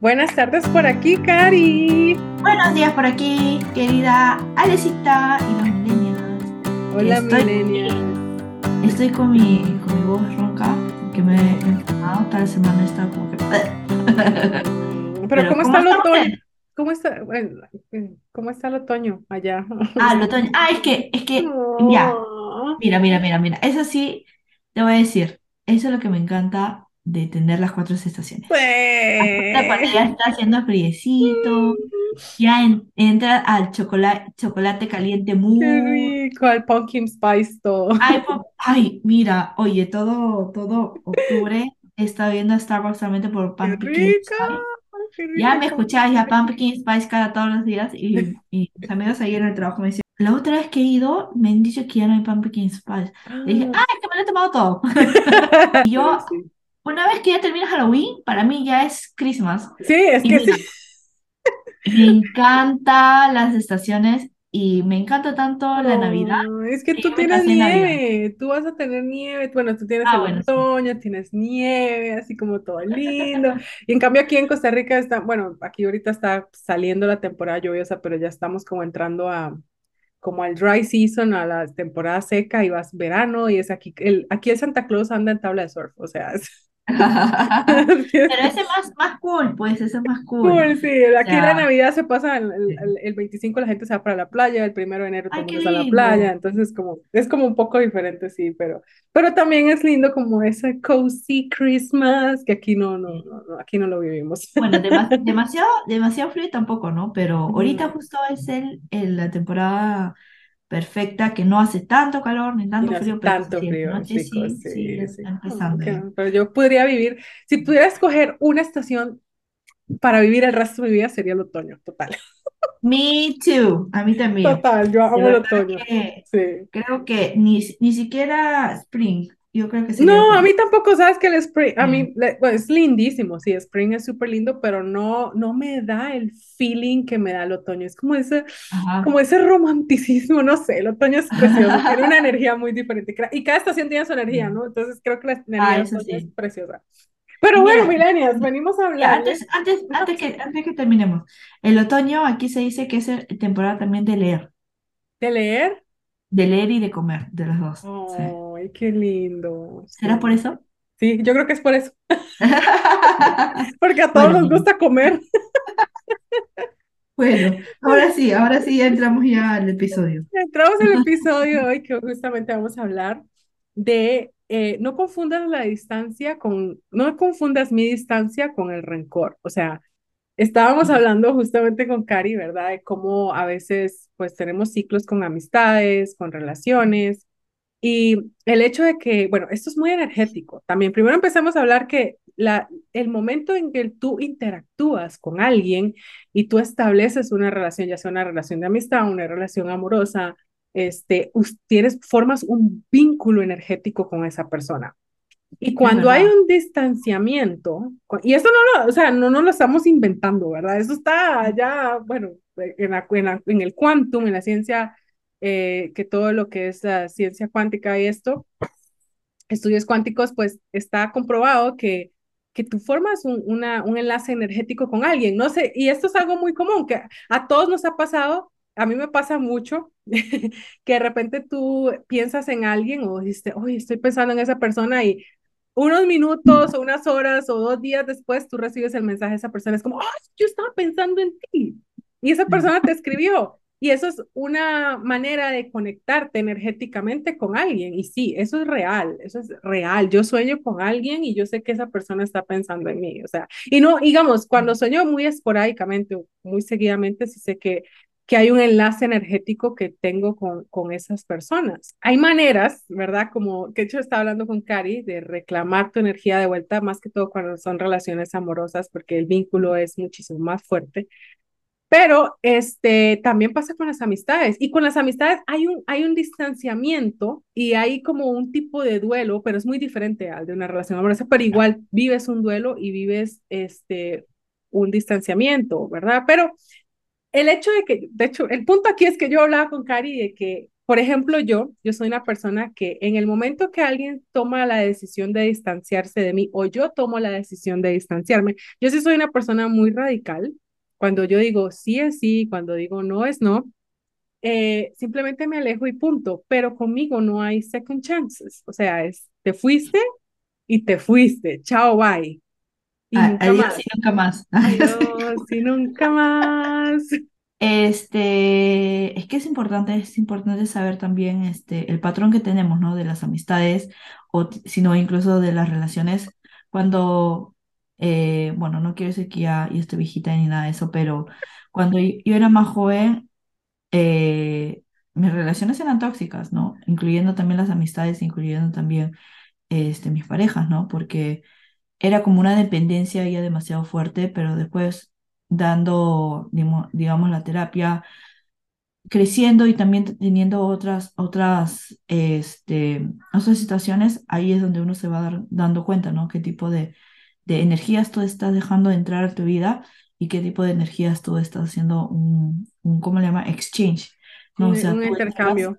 Buenas tardes por aquí, Cari. Buenos días por aquí, querida Alecita y los millennials. Hola, Estoy- millennials. Estoy con mi, con mi voz ronca, que me he enfermado toda la semana, estado como que... Pero, Pero, ¿cómo ¿cómo está el está otoño? ¿Cómo está, bueno, eh, ¿cómo está el otoño allá? Ah, el otoño. Ah, es que, es que, ya, mira, mira, mira, mira. Eso sí, te voy a decir, eso es lo que me encanta de tener las cuatro estaciones. Ahorita cuando Pues. ya está haciendo friecito, ya en- entra al chocolate, chocolate caliente Qué muy rico, el pumpkin spice todo. Ay, ay, mira, oye, todo, todo octubre está viendo a Starbucks solamente por Qué Pumpkin rico, Spice. qué Ya me rico. escuchaba ya Pumpkin Spice cada todos los días y, y mis amigos ayer en el trabajo me decían, la otra vez que he ido me han dicho que ya no hay Pumpkin Spice. Le dije, ah, es que me lo he tomado todo. Y yo, Sí, una vez que ya termina Halloween, para mí ya es Christmas. Sí, es Y que mira, sí. me encanta las estaciones y me encanta tanto la Navidad es que tú tienes en Navidad. nieve, tú vas a tener nieve, bueno, tú tienes Ah, el bueno, sí. otoño, tienes nieve, así como todo lindo. Y en cambio aquí en Costa Rica está, bueno, aquí ahorita está saliendo la temporada lluviosa, pero ya estamos como entrando a como al dry season, a la temporada seca y vas verano y es aquí el aquí el Santa Claus anda en tabla de surf, o sea, es, Pero ese más, más cool, pues, ese es más cool. cool, sí, aquí la Navidad se pasa el, el, el- el 25 la gente se va para la playa, el primero de enero todo mundo en la playa, entonces como, es como un poco diferente, sí, pero, pero también es lindo como ese cozy Christmas, que aquí no, no, no, no, aquí no lo vivimos. Bueno, dema- demasiado, demasiado frío tampoco, ¿no? Pero ahorita justo es el, el- la temporada perfecta, que no hace tanto calor ni tanto no hace frío, pero tanto sí, frío, noche sí, sí, sí, empezando pero yo podría vivir, si pudiera escoger una estación para vivir el resto de mi vida sería el otoño, total. Me too, a mí también. Total, yo amo el otoño. que Sí. creo que ni, ni siquiera spring, yo creo que sería No, a mí tampoco, sabes que el spring, a Sí. mí, bueno, es lindísimo, sí, spring es súper lindo, pero no, no me da el feeling que me da el otoño. Es como ese, Ajá. como ese romanticismo, no sé, el otoño es precioso, tiene una energía muy diferente. Y cada estación tiene su energía, Sí. ¿no? Entonces creo que la energía Ah, del eso otoño es sí. preciosa. Pero bueno, Mira, millennials, venimos a Ya, hablarles. antes, antes, antes que, antes que terminemos, el otoño aquí se dice que es el- temporada también de leer, ¿De leer? de leer y de comer, de los dos. Sí. Ay, qué lindo. ¿Será Sí. por eso? Sí, yo creo que es por eso, porque a todos Bueno, nos gusta comer. bueno, ahora sí, ahora sí ya entramos ya al episodio. Entramos al episodio hoy que justamente vamos a hablar de eh, no confundas la distancia con, no confundas mi distancia con el rencor. O sea, estábamos hablando justamente con Cari, ¿verdad? De cómo a veces pues tenemos ciclos con amistades, con relaciones. Y el hecho de que, bueno, esto es muy energético. También primero empezamos a hablar que la, el momento en que tú interactúas con alguien y tú estableces una relación, ya sea una relación de amistad, una relación amorosa, este, tienes, formas un vínculo energético con esa persona. Y cuando hay un distanciamiento, y esto no lo, o sea, no, no lo estamos inventando, ¿verdad? Eso está ya, bueno, en, la- en, la- en el quantum, en la ciencia, eh, que todo lo que es la ciencia cuántica y esto, estudios cuánticos, pues está comprobado que, que tú formas un, una, un enlace energético con alguien. No sé, y esto es algo muy común, que a todos nos ha pasado, a mí me pasa mucho, que de repente tú piensas en alguien o dices, oye, estoy pensando en esa persona y unos minutos o unas horas o dos días después tú recibes el mensaje de esa persona, es como, oh, yo estaba pensando en ti. Y esa persona te escribió. Y eso es una manera de conectarte energéticamente con alguien. Y sí, eso es real, eso es real. Yo sueño con alguien y yo sé que esa persona está pensando en mí. O sea, y no, digamos, cuando sueño muy esporádicamente muy seguidamente, sí sé que, que hay un enlace energético que tengo con, con esas personas. Hay maneras, ¿verdad? Como que hecho estaba hablando con Cari de reclamar tu energía de vuelta, más que todo cuando son relaciones amorosas, porque el vínculo es muchísimo más fuerte. Pero este, también pasa con las amistades. Y con las amistades hay un, hay un distanciamiento y hay como un tipo de duelo, pero es muy diferente al de una relación amorosa, pero igual vives un duelo y vives este, un distanciamiento, ¿verdad? Pero el hecho de que, de hecho, el punto aquí es que yo hablaba con Cari de que por ejemplo, yo, yo soy una persona que en el momento que alguien toma la decisión de distanciarse de mí o yo tomo la decisión de distanciarme, yo sí soy una persona muy radical. Cuando yo digo sí es sí, cuando digo no es no, eh, simplemente me alejo y punto. Pero conmigo no hay second chances. O sea, es te fuiste y te fuiste. Chao, bye. Y nunca adiós más. y nunca más. Adiós y nunca más. Este, es que es importante, es importante saber también este, el patrón que tenemos, ¿no? De las amistades, o sino incluso de las relaciones. Cuando, eh, bueno, no quiero decir que ya, ya estoy viejita ni nada de eso, pero cuando yo, era más joven, eh, mis relaciones eran tóxicas, ¿no? Incluyendo también las amistades, incluyendo también este, mis parejas, ¿no? Porque era como una dependencia ya demasiado fuerte, pero después dando, digamos, la terapia, creciendo y también teniendo otras, otras, este, otras situaciones, ahí es donde uno se va dar, dando cuenta, ¿no? Qué tipo de, de energías tú estás dejando entrar a tu vida y qué tipo de energías tú estás haciendo un, un ¿cómo le llama? Exchange, ¿no? Un, o sea, un intercambio.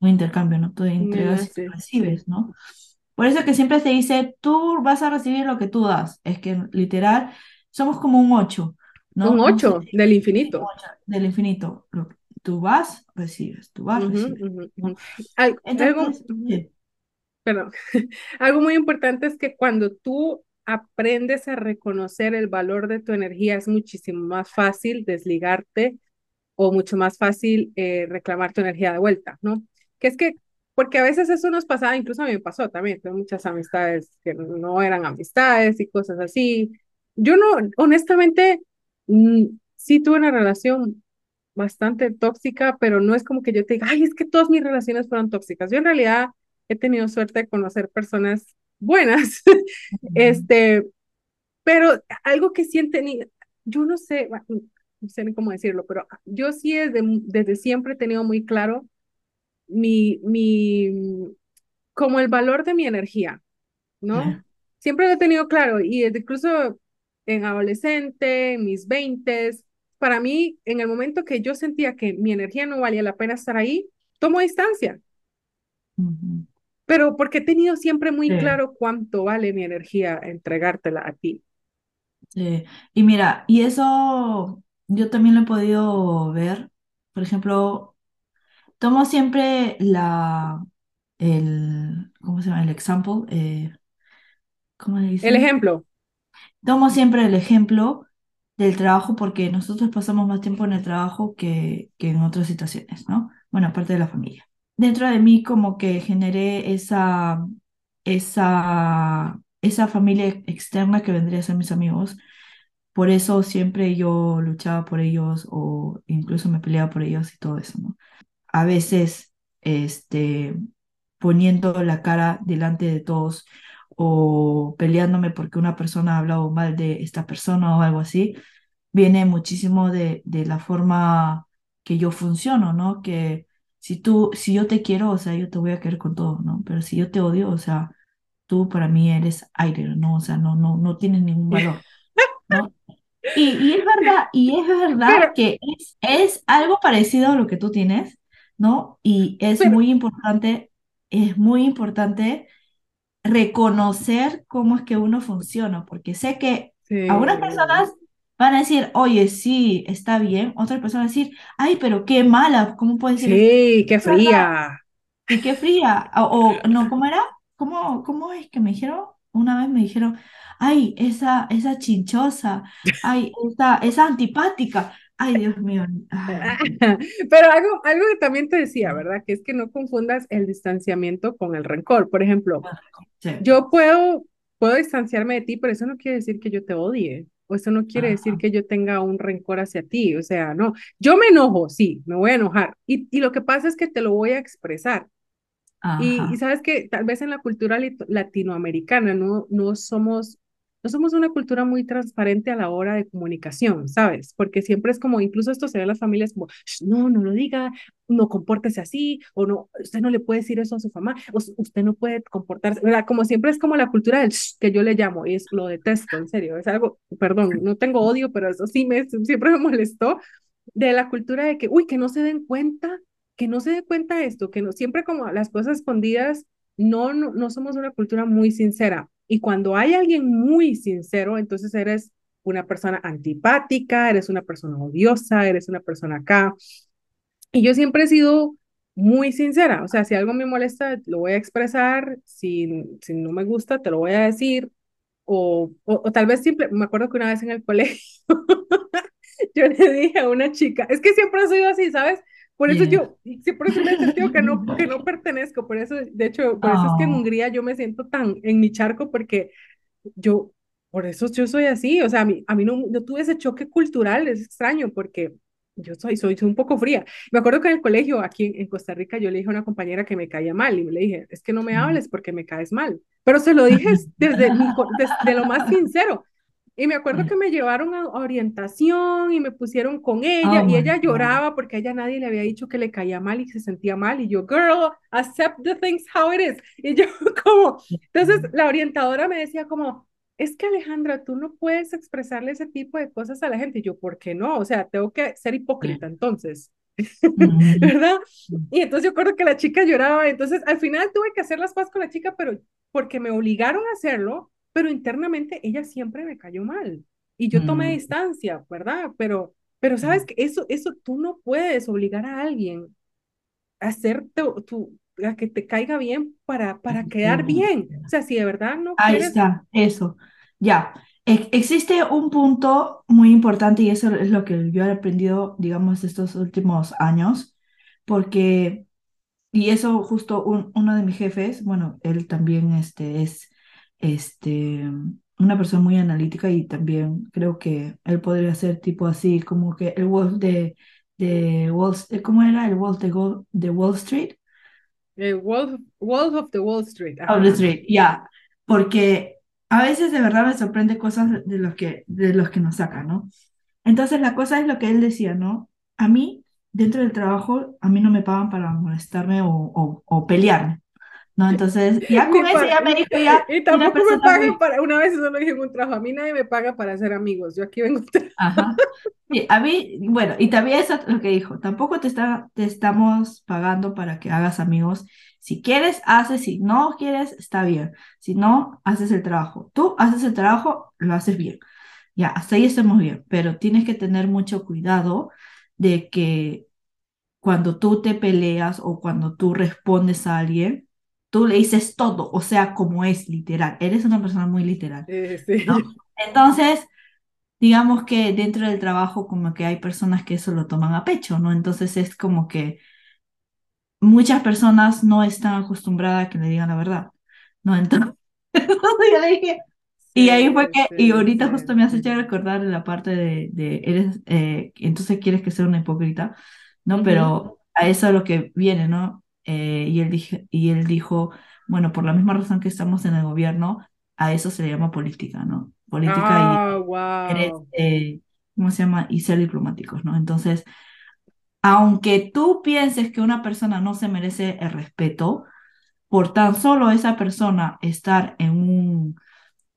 un intercambio, ¿no? Tú entregas y recibes, ¿no? Por eso que siempre se dice, tú vas a recibir lo que tú das. Es que literal, somos como un 8. Un 8 del infinito. del infinito. Tú vas, recibes, tú vas, recibes. algo, perdón, algo muy importante es que cuando tú aprendes a reconocer el valor de tu energía, es muchísimo más fácil desligarte o mucho más fácil eh, reclamar tu energía de vuelta, ¿no? Que es que, porque a veces eso nos pasaba, incluso a mí me pasó también, tengo muchas amistades que no eran amistades y cosas así. Yo no, honestamente, Mm, sí tuve una relación bastante tóxica, pero no es como que yo te diga, ay, es que todas mis relaciones fueron tóxicas. Yo en realidad he tenido suerte de conocer personas buenas, este, pero algo que sí he tenido, yo no sé, no sé ni cómo decirlo, pero yo sí desde, desde siempre he tenido muy claro mi, mi, como el valor de mi energía, ¿no? Siempre lo he tenido claro y incluso en adolescente, en mis veintes. Para mí, en el momento que yo sentía que mi energía no valía la pena estar ahí, tomo distancia. Pero porque he tenido siempre muy claro cuánto vale mi energía entregártela a ti. Sí. Y mira, y eso yo también lo he podido ver. Por ejemplo, tomo siempre la, el, ¿cómo se llama? El example. Eh, ¿cómo le El ejemplo. Tomo siempre el ejemplo del trabajo porque nosotros pasamos más tiempo en el trabajo que, que en otras situaciones, ¿no? Bueno, aparte de la familia. Dentro de mí como que generé esa, esa, esa familia externa que vendría a ser mis amigos. Por eso siempre yo luchaba por ellos o incluso me peleaba por ellos y todo eso, ¿no? A veces, este, poniendo la cara delante de todos o peleándome porque una persona ha hablado mal de esta persona o algo así, viene muchísimo de, de la forma que yo funciono, ¿no? Que si tú, si yo te quiero, o sea, yo te voy a querer con todo, ¿no? Pero si yo te odio, o sea, tú para mí eres aire, ¿no? O sea, no, no, no tienes ningún valor, ¿no? Y, y es verdad, y es verdad que es, es algo parecido a lo que tú tienes, ¿no? Y es muy importante, es muy importante reconocer cómo es que uno funciona, porque sé que algunas personas van a decir, oye, sí, está bien, otras personas van a decir, ay, pero qué mala, ¿cómo puede decir? Sí, qué fría. Y qué fría, o, no, ¿cómo era? ¿Cómo, ¿Cómo es que me dijeron? Una vez me dijeron, ay, esa, esa chinchosa, ay, esa, esa antipática. Ay, Dios mío. Pero algo, algo que también te decía, ¿verdad? Que es que no confundas el distanciamiento con el rencor. Por ejemplo, yo puedo, puedo distanciarme de ti, pero eso no quiere decir que yo te odie. O eso no quiere decir que yo tenga un rencor hacia ti. O sea, no. Yo me enojo, sí, me voy a enojar. Y, y lo que pasa es que te lo voy a expresar. Y, y, sabes que tal vez en la cultura latinoamericana no, no somos no somos una cultura muy transparente a la hora de comunicación, ¿sabes? Porque siempre es como, incluso esto se ve en las familias como, no, no lo diga, no compórtese así, o no, usted no le puede decir eso a su mamá, o usted no puede comportarse, ¿verdad? Como siempre es como la cultura del que yo le llamo, y es, lo detesto, en serio, es algo, perdón, no tengo odio, pero eso sí me, siempre me molestó, de la cultura de que, uy, que no se den cuenta que no se dé cuenta esto, que no, siempre como las cosas escondidas, no, no, no somos una cultura muy sincera. Y cuando hay alguien muy sincero, entonces eres una persona antipática, eres una persona odiosa, eres una persona acá. Y yo siempre he sido muy sincera, o sea, si algo me molesta, lo voy a expresar, si, si no me gusta, te lo voy a decir, o, o, tal vez simple, me acuerdo que una vez en el colegio, yo le dije a una chica, es que siempre he sido así, ¿sabes? Por eso yo, siempre me he sentido que no, que no pertenezco, por eso, de hecho, por eso es que en ah. Hungría yo me siento tan en mi charco, porque yo, por eso yo soy así, o sea, a mí, a mí no, no tuve ese choque cultural, es extraño, porque yo soy, soy, soy, un poco fría. Me acuerdo que en el colegio, aquí en, Costa Rica, yo le dije a una compañera que me caía mal y le dije, es que no me hables porque me caes mal. Pero se lo dije desde, desde lo más sincero. Y me acuerdo que me llevaron a orientación y me pusieron con ella oh y ella lloraba porque a ella nadie le había dicho que le caía mal y se sentía mal. Y yo, girl, accept the things how it is. Y yo como, entonces la orientadora me decía como, es que Alejandra, tú no puedes expresarle ese tipo de cosas a la gente. Y yo, ¿por qué no? O sea, tengo que ser hipócrita entonces. ¿Verdad? Y entonces yo acuerdo que la chica lloraba. Entonces al final tuve que hacer las paz con la chica, pero porque me obligaron a hacerlo, pero internamente ella siempre me cayó mal. Y yo tomé distancia, ¿verdad? Pero, pero sabes que eso, eso tú no puedes obligar a alguien a hacer tu, a que te caiga bien para, para quedar bien. O sea, si de verdad no Ahí está, eso. Ya. existe un punto muy importante y eso es lo que yo he aprendido, digamos, estos últimos años, porque, y eso justo uno de mis jefes, bueno, él también este, es este, una persona muy analítica y también creo que él podría ser tipo así, como que el Wolf de, de Wall, ¿cómo era? El Wolf de, de Wall Street. El Wolf, Wolf of the Wall Street. Wall Street, ya. Porque a veces de verdad me sorprende cosas de los que, de los que nos sacan, ¿no? Entonces la cosa es lo que él decía, ¿no? A mí, dentro del trabajo, a mí no me pagan para molestarme o, o, o pelearme. ¿No? Entonces, ya con eso ya me dijo ya. Y tampoco me pagan para, una vez eso lo dije en un trabajo, a mí nadie me paga para hacer amigos, yo aquí vengo. Ajá. a mí, bueno, y también eso lo que dijo, tampoco te, está, te estamos pagando para que hagas amigos. Si quieres, haces, si no quieres, está bien. Si no, haces el trabajo. Tú haces el trabajo, lo haces bien. Ya, hasta ahí estamos bien, pero tienes que tener mucho cuidado de que cuando tú te peleas o cuando tú respondes a alguien, tú le dices todo, o sea, como es literal. Eres una persona muy literal. Entonces, digamos que dentro del trabajo como que hay personas que eso lo toman a pecho, ¿no? Entonces es como que muchas personas no están acostumbradas a que le digan la verdad, ¿no? Entonces, yo le dije, y ahí fue que, y ahorita justo me has hecho recordar la parte de, de eres, eh, entonces quieres que sea una hipócrita, ¿no? Pero a eso es lo que viene, ¿no? Eh, y, él dije, y él dijo, bueno, por la misma razón que estamos en el gobierno, a eso se le llama política, ¿no? Política y wow. Eh, ¿cómo se llama? Y ser diplomáticos, ¿no? Entonces, aunque tú pienses que una persona no se merece el respeto, por tan solo esa persona estar en un,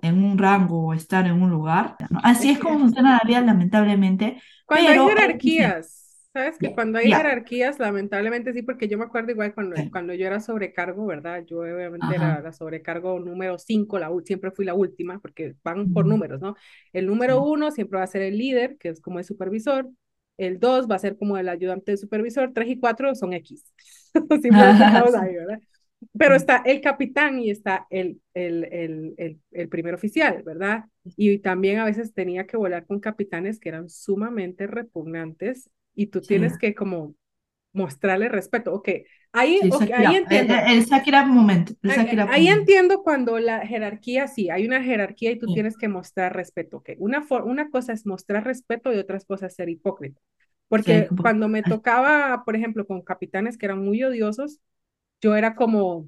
en un rango o estar en un lugar, así es como funciona la vida, lamentablemente. Cuando hay jerarquías. Sabes que cuando hay jerarquías, lamentablemente sí, porque yo me acuerdo igual cuando, cuando yo era sobrecargo, ¿verdad? Yo obviamente era la sobrecargo número 5, la, siempre fui la última, porque van por números, ¿no? El número uno siempre va a ser el líder, que es como el supervisor, el 2 va a ser como el ayudante de supervisor, 3 y 4 son X. ahí, ¿verdad? Pero está el capitán y está el, el, el, el, el primer oficial, ¿verdad? Y también a veces tenía que volar con capitanes que eran sumamente repugnantes y tú tienes que como mostrarle respeto. Ok, ahí, ahí entiendo. El, el momento. ahí, entiendo cuando la jerarquía, sí, hay una jerarquía y tú tienes que mostrar respeto. Ok, una, una cosa es mostrar respeto y otras cosas es ser hipócrita. Porque cuando me tocaba, por ejemplo, con capitanes que eran muy odiosos, yo era como,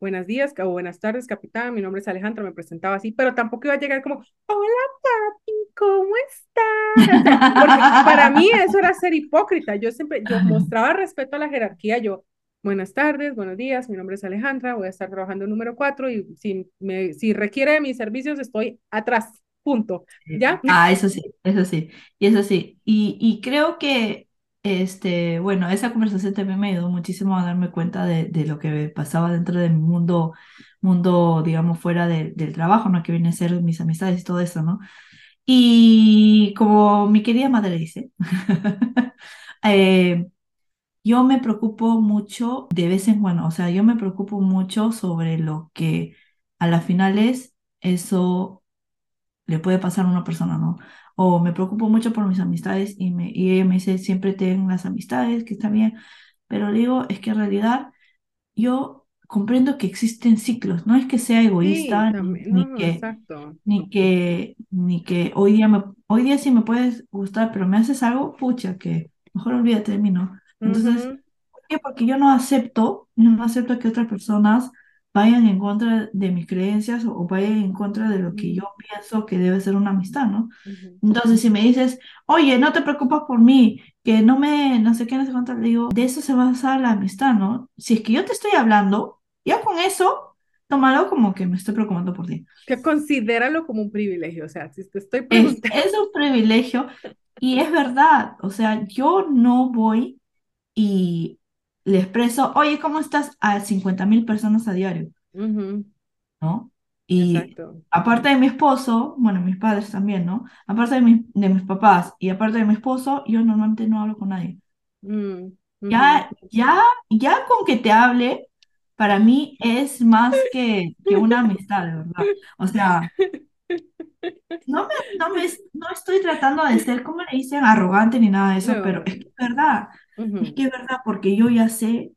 buenos días o buenas tardes, capitán, mi nombre es Alejandro, me presentaba así, pero tampoco iba a llegar como, hola, papi, ¿cómo estás? Porque para mí eso era ser hipócrita, yo siempre, yo mostraba respeto a la jerarquía, yo, buenas tardes, buenos días, mi nombre es Alejandra, voy a estar trabajando en número cuatro y si, me, si requiere de mis servicios estoy atrás, punto, ¿ya? Ah, eso sí, eso sí, y eso sí, y, y creo que este, bueno, esa conversación también me ayudó muchísimo a darme cuenta de, de lo que pasaba dentro de mi mundo, mundo, digamos, fuera de- del trabajo, ¿no? Que viene a ser mis amistades y todo eso, ¿no? Y como mi querida madre dice, eh, yo me preocupo mucho de vez en cuando, o sea, yo me preocupo mucho sobre lo que a la final es eso le puede pasar a una persona, ¿no? O me preocupo mucho por mis amistades y, me, y ella me dice, siempre ten las amistades, que está bien, pero digo, es que en realidad yo comprendo que existen ciclos, no es que sea Sí, egoísta ni, también, ni no, que, ni que, ni que hoy día, me, hoy día sí me puedes gustar, pero me haces algo, pucha, que mejor olvídate de mí, ¿no? Entonces, Ujú, ¿por qué? Porque yo no acepto, yo no acepto que otras personas vayan en contra de mis creencias o, o vayan en contra de lo que yo pienso que debe ser una amistad, ¿no? ujú. Entonces, si me dices, oye, no te preocupas por mí, que no me, no sé qué, no sé cuánto, le digo, de eso se basa la amistad, ¿no? Si es que yo te estoy hablando, ya con eso, tómalo como que me estoy preocupando por ti. Que considéralo como un privilegio, o sea, si te estoy Es, preguntando, es un privilegio y es verdad, o sea, yo no voy y le expreso, oye, ¿cómo estás? A cincuenta mil personas a diario, ¿no? Y exacto. aparte de mi esposo, bueno, mis padres también, ¿no? Aparte de, mis de mis papás y aparte de mi esposo, yo normalmente no hablo con nadie. Mm. Ya, ya, ya con que te hable, para mí es más que, que una amistad, de verdad. O sea, no me, no me, no estoy tratando de ser, como le dicen, arrogante ni nada de eso, pero es que es verdad, es que es verdad, porque yo ya sé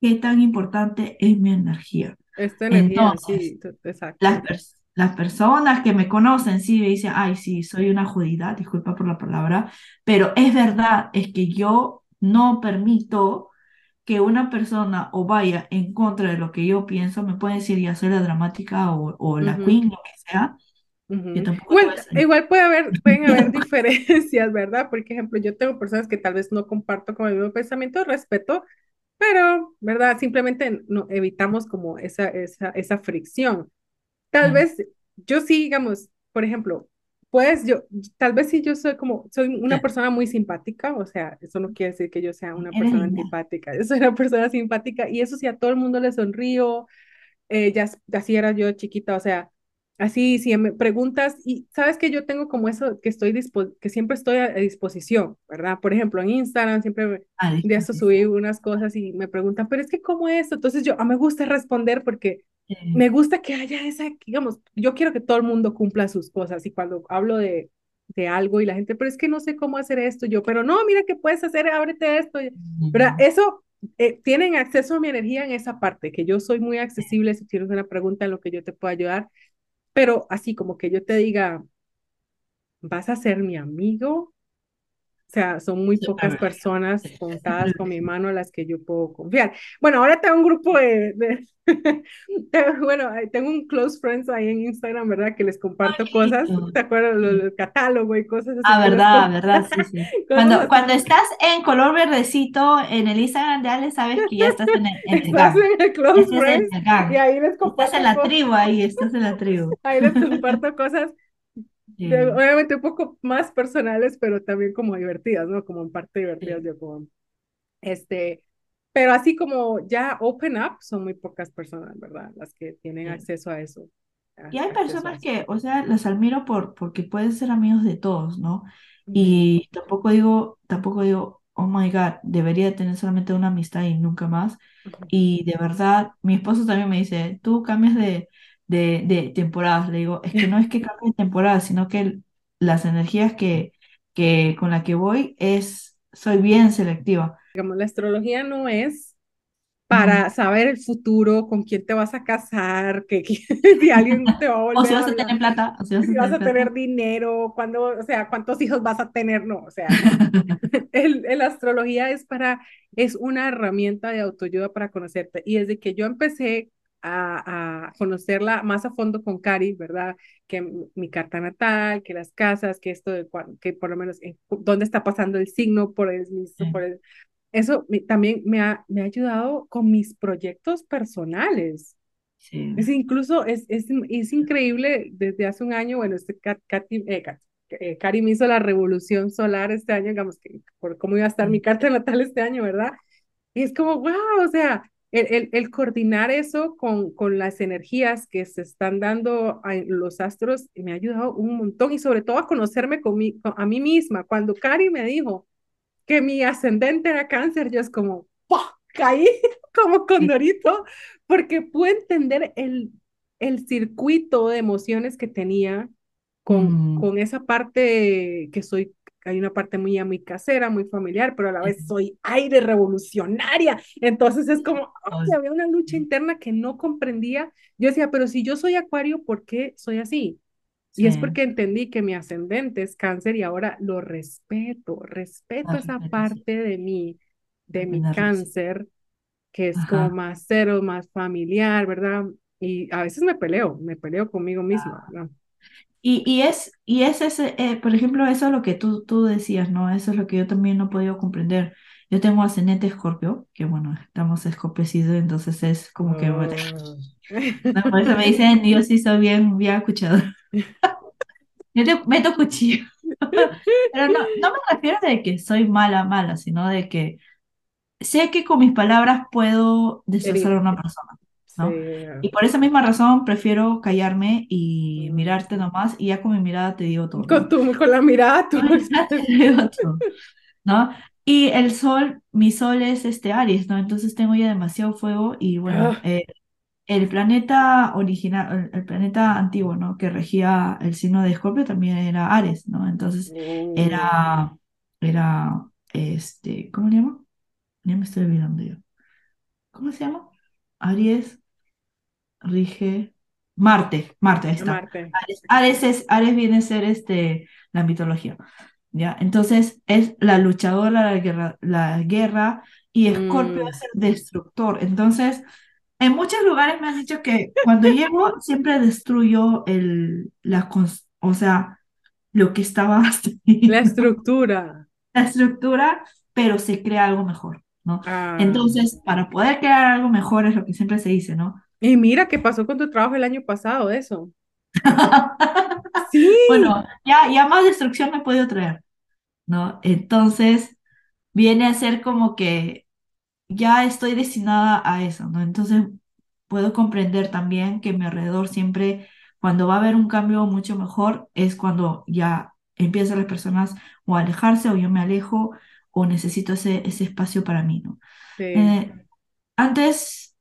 qué tan importante es mi energía. Es tu energía, Entonces, sí, tu- las, exacto. pers- las personas que me conocen sí me dicen, ay, sí, soy una judía, disculpa por la palabra, pero es verdad, es que yo no permito que una persona o vaya en contra de lo que yo pienso, me puede decir ya soy la dramática o, o la Ujú, queen, lo que sea, ujú. tampoco te Igual, puede haber, pueden haber diferencias, ¿verdad? Por ejemplo, yo tengo personas que tal vez no comparto con el mismo pensamiento, respeto, pero, ¿verdad? Simplemente no, evitamos como esa, esa, esa fricción. Tal vez yo sí, digamos, por ejemplo, pues yo, tal vez sí yo soy como, soy una persona muy simpática, o sea, eso no quiere decir que yo sea una persona antipática, yo soy una persona simpática y eso sí a todo el mundo le sonrío, eh, ya así era yo chiquita, o sea, así si me preguntas y sabes que yo tengo como eso que estoy que siempre estoy a, a disposición, ¿verdad? Por ejemplo, en Instagram siempre me- A de eso subí unas cosas y me preguntan, pero es que ¿cómo es? Entonces yo, a me gusta responder porque Eh, me gusta que haya esa, digamos, yo quiero que todo el mundo cumpla sus cosas y cuando hablo de de algo y la gente, pero es que no sé cómo hacer esto, yo, pero no, mira qué puedes hacer, ábrete esto, ¿verdad? Eso eh, tienen acceso a mi energía en esa parte, que yo soy muy accesible si tienes una pregunta en lo que yo te puedo ayudar, pero así como que yo te diga, vas a ser mi amigo, sea, son muy pocas personas contadas con mi mano a las que yo puedo confiar. Bueno, ahora tengo un grupo de, de bueno, tengo un close friends ahí en Instagram, ¿verdad? Que les comparto cosas, Listo. ¿te acuerdas? Lo Sí. del catálogo y cosas así Ah, verdad, comparto, verdad, sí, sí. cosas Cuando, así cuando estás en color verdecito en el Instagram de Ale, sabes que ya estás en el, en el estás gang. en el Close Estás en Friends el y ahí les Estás en comparto la cosas, tribu ahí, estás en la tribu. ahí les comparto cosas de- Sí. obviamente un poco más personales, pero también como divertidas, ¿no? Como en parte divertidas, Sí. yo como, este, pero así como ya open up, son muy pocas personas, ¿verdad? Las que tienen Sí. acceso a eso, a- Y hay personas que, o sea, las admiro por, porque pueden ser amigos de todos, ¿no? Y tampoco digo, tampoco digo, oh my God, debería tener solamente una amistad y nunca más. ujú. Y de verdad, mi esposo también me dice, tú cambias de, de, de temporadas. Le digo, es que no es que cambie de temporada, sino que las energías que, que con las que voy es, soy bien selectiva. Digamos, la astrología no es para saber el futuro, con quién te vas a casar, que, que si alguien te va a O si volver a vas a hablar tener plata, o si vas si a vas tener a tener dinero, cuándo, o sea, cuántos hijos vas a tener, no, o sea, el astrología es para, es una herramienta de autoayuda para conocerte. Y desde que yo empecé a, a conocerla más a fondo con Cari, ¿verdad? Que mi, carta natal, que las casas, que esto de que por lo menos en, dónde está pasando el signo por el, por el eso me- también me ha, me ha ayudado con mis proyectos personales. sí. Es incluso, es, es, es increíble, desde hace un año, bueno, este Kat- Katy, eh, Kat- eh, Cari me hizo la revolución solar este año, digamos, que por cómo iba a estar mi carta natal este año, ¿verdad? Y es como, wow, o sea, el, el, el, coordinar eso con, con las energías que se están dando a los astros me ha ayudado un montón y sobre todo a conocerme con mi, a mí misma. Cuando Cari me dijo que mi ascendente era cáncer, yo es como, ¡pum! caí como condorito, porque pude entender el, el circuito de emociones que tenía con, mm. con esa parte que soy hay una parte muy, muy casera, muy familiar, pero a la vez soy aire revolucionaria. Entonces es como, había una lucha interna que no comprendía. Yo decía, pero si yo soy acuario, ¿por qué soy así? Y es porque entendí que mi ascendente es cáncer y ahora lo respeto, respeto esa parte de mí, de mi cáncer, que es como más cero, más familiar, ¿verdad? Y a veces me peleo, me peleo conmigo misma, ¿verdad? Y, y, es, y es ese, eh, por ejemplo, eso es lo que tú, tú decías, ¿no? Eso es lo que yo también no he podido comprender. Yo tengo ascendente escorpio, que bueno, estamos escorpecidos, entonces es como que... Bueno, no, por eso me dicen, yo sí soy bien, bien escuchado. yo te meto cuchillo. Pero no, no me refiero de que soy mala, mala, sino de que sé que con mis palabras puedo destrozar a una persona. Y por esa misma razón prefiero callarme y mirarte nomás y ya con mi mirada te digo todo. Con, tu, con la mirada tú. ¿no? Y el sol, mi sol es este Aries, ¿no? Entonces tengo ya demasiado fuego y bueno, ah. eh, el planeta original, el, planeta antiguo, ¿no? Que regía el signo de Escorpio también era Aries, ¿no? Entonces era, mm. era, este, ¿cómo se llama? Ya me estoy olvidando yo. ¿Cómo se llama? Aries, rige Marte, Marte, ahí está. Ares, es, Ares viene a ser este, la mitología. ¿ya? Entonces es la luchadora, la guerra, la guerra y Escorpio mm. es el destructor. Entonces, en muchos lugares me han dicho que cuando llego siempre destruyo el, la, o sea, lo que estaba La estructura. La estructura, pero se crea algo mejor, ¿no? Ah. Entonces, para poder crear algo mejor es lo que siempre se dice, ¿no? Y mira qué pasó con tu trabajo el año pasado, eso. sí. Bueno, ya, ya más destrucción me he podido traer, ¿no? Entonces, viene a ser como que ya estoy destinada a eso, ¿no? Entonces, puedo comprender también que mi alrededor siempre, cuando va a haber un cambio mucho mejor, es cuando ya empiezan las personas o a alejarse o yo me alejo o necesito ese, ese espacio para mí, ¿no? Sí. Eh, antes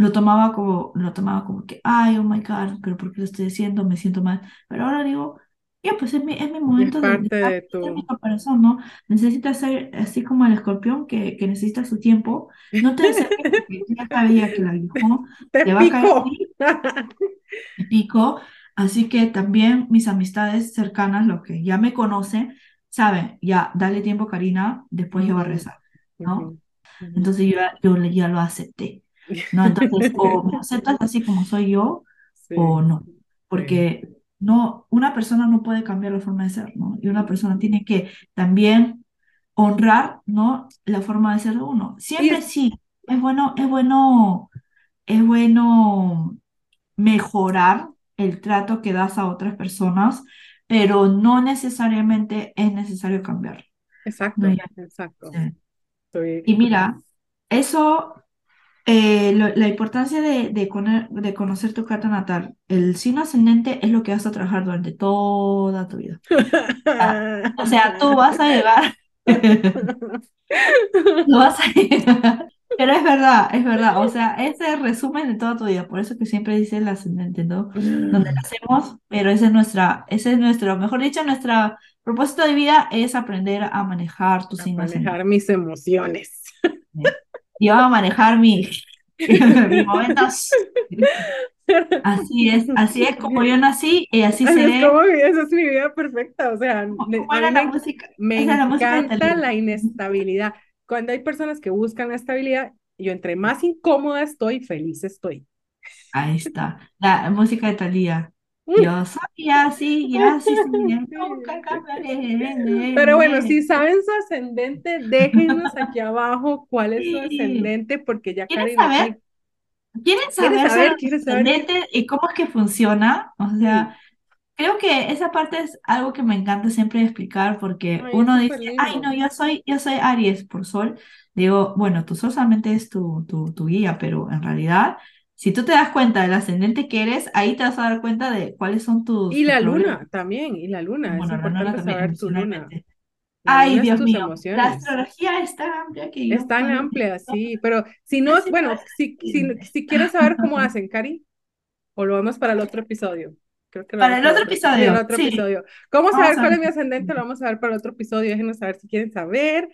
lo tomaba como, lo tomaba como que, ay, oh my God, pero ¿por qué lo estoy diciendo? Me siento mal. Pero ahora digo, ya, pues es mi, es mi momento de, de, mi corazón, ¿no? Necesitas ser así como el escorpión que, que necesita su tiempo. No te acerques porque ya sabía que la dijo, te, te va a caer te pico. Así que también mis amistades cercanas, los que ya me conocen, saben, ya, dale tiempo, Karina, después yo voy a rezar, ¿no? Entonces yo, yo ya lo acepté. ¿No? Entonces, o me aceptas así como soy yo, o no, porque no, una persona no puede cambiar la forma de ser, ¿no? Y una persona tiene que también honrar, ¿no? La forma de ser de uno. Siempre sí, es bueno, es bueno, es bueno mejorar el trato que das a otras personas, pero no necesariamente es necesario cambiar. Exacto, exacto. Y mira, eso eh, la importancia de, de, conocer tu carta natal. El signo ascendente es lo que vas a trabajar durante toda tu vida. Ah, o sea, tú vas a llegar. vas a llegar. Pero es verdad, es verdad. O sea, ese es el resumen de toda tu vida. Por eso que siempre dice el ascendente, ¿no? Donde nacemos, pero ese es nuestra, ese es nuestro, mejor dicho, nuestro propósito de vida es aprender a manejar tus signo Manejar mis emociones yo a manejar mi, mi momentos. Así es, así es como yo nací y así seré. Es esa es mi vida perfecta, o sea, me, la música? me encanta la, inestabilidad. Cuando hay personas que buscan la estabilidad, yo entre más incómoda estoy, feliz estoy. Ahí está, la música de Talía. Yo soy así, así, nunca cambiaré. Pero bueno, si saben su ascendente, déjenos aquí abajo cuál es su ascendente, porque ya ¿Quieren saber? ¿Quieren saber, su ascendente y cómo es que funciona? O sea, Creo que esa parte es algo que me encanta siempre explicar porque Ay, uno dice, ay, lindo. no, yo soy, yo soy Aries por sol. Digo, bueno, tu sol solamente es tu, tu, tu guía, pero en realidad, si tú te das cuenta del ascendente que eres, ahí te vas a dar cuenta de cuáles son tus, Y tus la problemas. luna también, y la luna, es Bueno, la luna importante saber tu luna. La Ay, Dios tus mío, la emociones. astrología es tan amplia que Es tan amplia, sí, pero si no, bueno, si, si, si quieres saber cómo hacen, Cari, o lo vemos para el otro episodio. Creo que Para el otro otro, sí, el episodio, otro sí, episodio. ¿Cómo vamos saber cuál es mi ascendente? Lo vamos a ver para el otro episodio. Déjenos saber si quieren saber.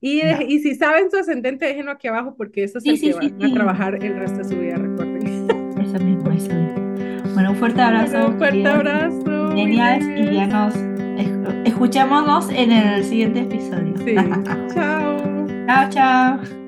Y, y si saben su ascendente, déjenlo aquí abajo porque eso es Sí, el sí, que sí, van a trabajar el resto de su vida, recuerden. Eso mismo, eso mismo. Bueno, un fuerte Bueno, abrazo, un fuerte queridos abrazo, Geniales y ya nos esc- escuchémonos en el siguiente episodio. Sí, chao. Chao, chao.